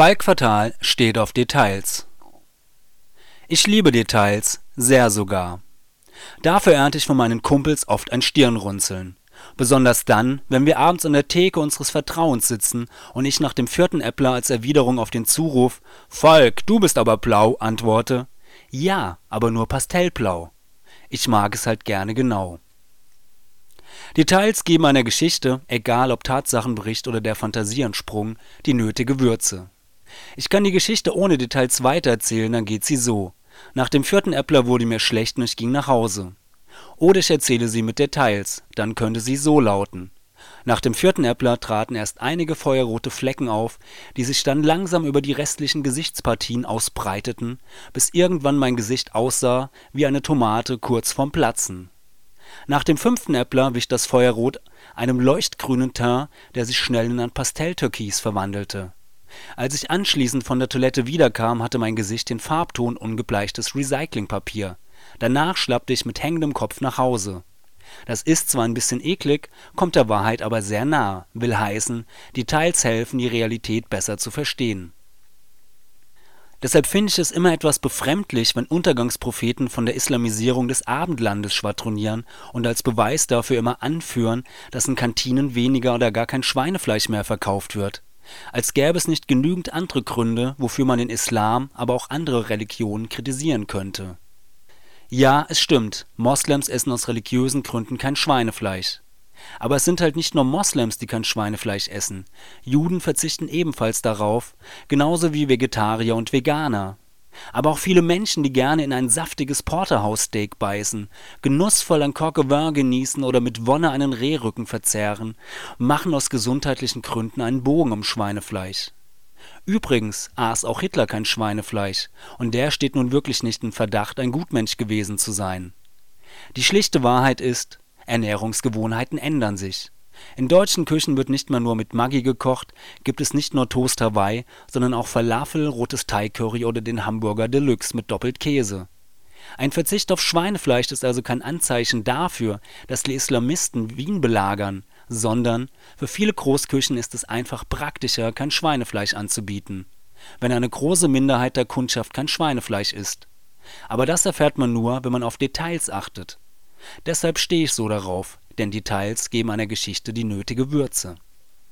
Falk Fatal steht auf Details. Ich liebe Details, sehr sogar. Dafür ernte ich von meinen Kumpels oft ein Stirnrunzeln. Besonders dann, wenn wir abends an der Theke unseres Vertrauens sitzen und ich nach dem vierten Äppler als Erwiderung auf den Zuruf „ Falk, du bist aber blau “antworte: „ Ja, aber nur pastellblau. Ich mag es halt gerne genau. “Details geben einer Geschichte, egal ob Tatsachenbericht oder der entsprungen, die nötige Würze. Ich kann die Geschichte ohne Details weitererzählen, dann geht sie so: Nach dem vierten Äppler wurde mir schlecht und ich ging nach Hause. Oder ich erzähle sie mit Details, dann könnte sie so lauten: Nach dem vierten Äppler traten erst einige feuerrote Flecken auf, die sich dann langsam über die restlichen Gesichtspartien ausbreiteten, bis irgendwann mein Gesicht aussah wie eine Tomate kurz vorm Platzen. Nach dem fünften Äppler wich das Feuerrot einem leuchtgrünen Teint, der sich schnell in ein Pastelltürkis verwandelte. Als ich anschließend von der Toilette wiederkam, hatte mein Gesicht den Farbton ungebleichtes Recyclingpapier. Danach schlappte ich mit hängendem Kopf nach Hause. Das ist zwar ein bisschen eklig, kommt der Wahrheit aber sehr nah, will heißen, Details helfen, die Realität besser zu verstehen. Deshalb finde ich es immer etwas befremdlich, wenn Untergangspropheten von der Islamisierung des Abendlandes schwadronieren und als Beweis dafür immer anführen, dass in Kantinen weniger oder gar kein Schweinefleisch mehr verkauft wird. Als gäbe es nicht genügend andere Gründe, wofür man den Islam, aber auch andere Religionen kritisieren könnte. Ja, es stimmt, Moslems essen aus religiösen Gründen kein Schweinefleisch. Aber es sind halt nicht nur Moslems, die kein Schweinefleisch essen. Juden verzichten ebenfalls darauf, genauso wie Vegetarier und Veganer. Aber auch viele Menschen, die gerne in ein saftiges Porterhouse-Steak beißen, genussvoll ein Coq genießen oder mit Wonne einen Rehrücken verzehren, machen aus gesundheitlichen Gründen einen Bogen um Schweinefleisch. Übrigens aß auch Hitler kein Schweinefleisch, und der steht nun wirklich nicht in Verdacht, ein Gutmensch gewesen zu sein. Die schlichte Wahrheit ist, Ernährungsgewohnheiten ändern sich. In deutschen Küchen wird nicht mehr nur mit Maggi gekocht, gibt es nicht nur Toast Hawaii, sondern auch Falafel, rotes Thai-Curry oder den Hamburger Deluxe mit doppelt Käse. Ein Verzicht auf Schweinefleisch ist also kein Anzeichen dafür, dass die Islamisten Wien belagern, sondern für viele Großküchen ist es einfach praktischer, kein Schweinefleisch anzubieten, wenn eine große Minderheit der Kundschaft kein Schweinefleisch isst. Aber das erfährt man nur, wenn man auf Details achtet. Deshalb stehe ich so darauf, denn Details geben einer Geschichte die nötige Würze